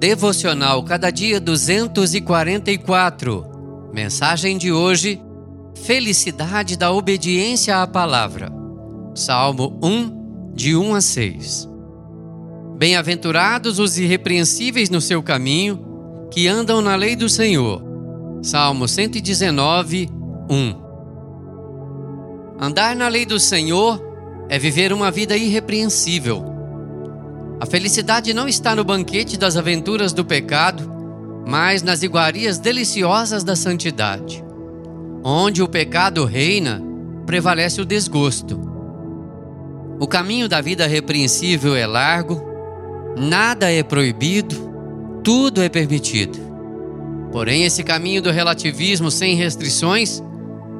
Devocional Cada Dia 244. Mensagem de hoje: Felicidade da obediência à palavra. Salmo 1, de 1 a 6. Bem-aventurados os irrepreensíveis no seu caminho, que andam na lei do Senhor. Salmo 119, 1. Andar na lei do Senhor é viver uma vida irrepreensível a felicidade não está no banquete das aventuras do pecado, mas nas iguarias deliciosas da santidade. Onde o pecado reina, prevalece o desgosto. O caminho da vida repreensível é largo, nada é proibido, tudo é permitido. Porém, esse caminho do relativismo sem restrições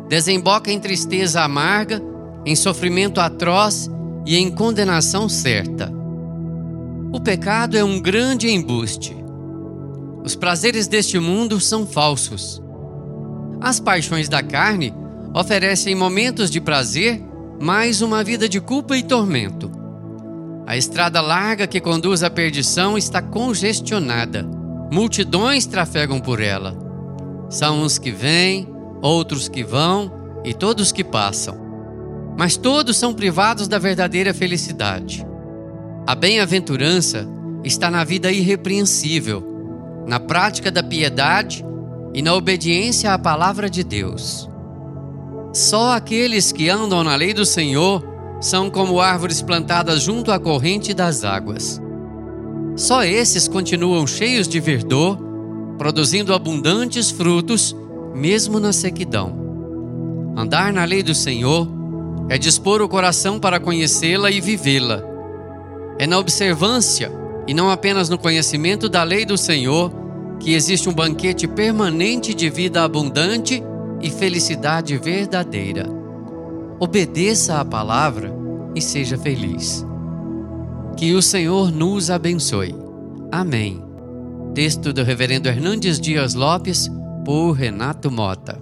desemboca em tristeza amarga, em sofrimento atroz e em condenação certa. O pecado é um grande embuste. Os prazeres deste mundo são falsos. As paixões da carne oferecem momentos de prazer, mas uma vida de culpa e tormento. A estrada larga que conduz à perdição está congestionada. Multidões trafegam por ela. São uns que vêm, outros que vão e todos que passam. Mas todos são privados da verdadeira felicidade. A bem-aventurança está na vida irrepreensível, na prática da piedade e na obediência à palavra de Deus. Só aqueles que andam na lei do Senhor são como árvores plantadas junto à corrente das águas. Só esses continuam cheios de verdor, produzindo abundantes frutos, mesmo na sequidão. Andar na lei do Senhor é dispor o coração para conhecê-la e vivê-la é na observância e não apenas no conhecimento da lei do Senhor que existe um banquete permanente de vida abundante e felicidade verdadeira. Obedeça à palavra e seja feliz. Que o Senhor nos abençoe. Amém. Texto do Reverendo Hernandes Dias Lopes, por Renato Mota.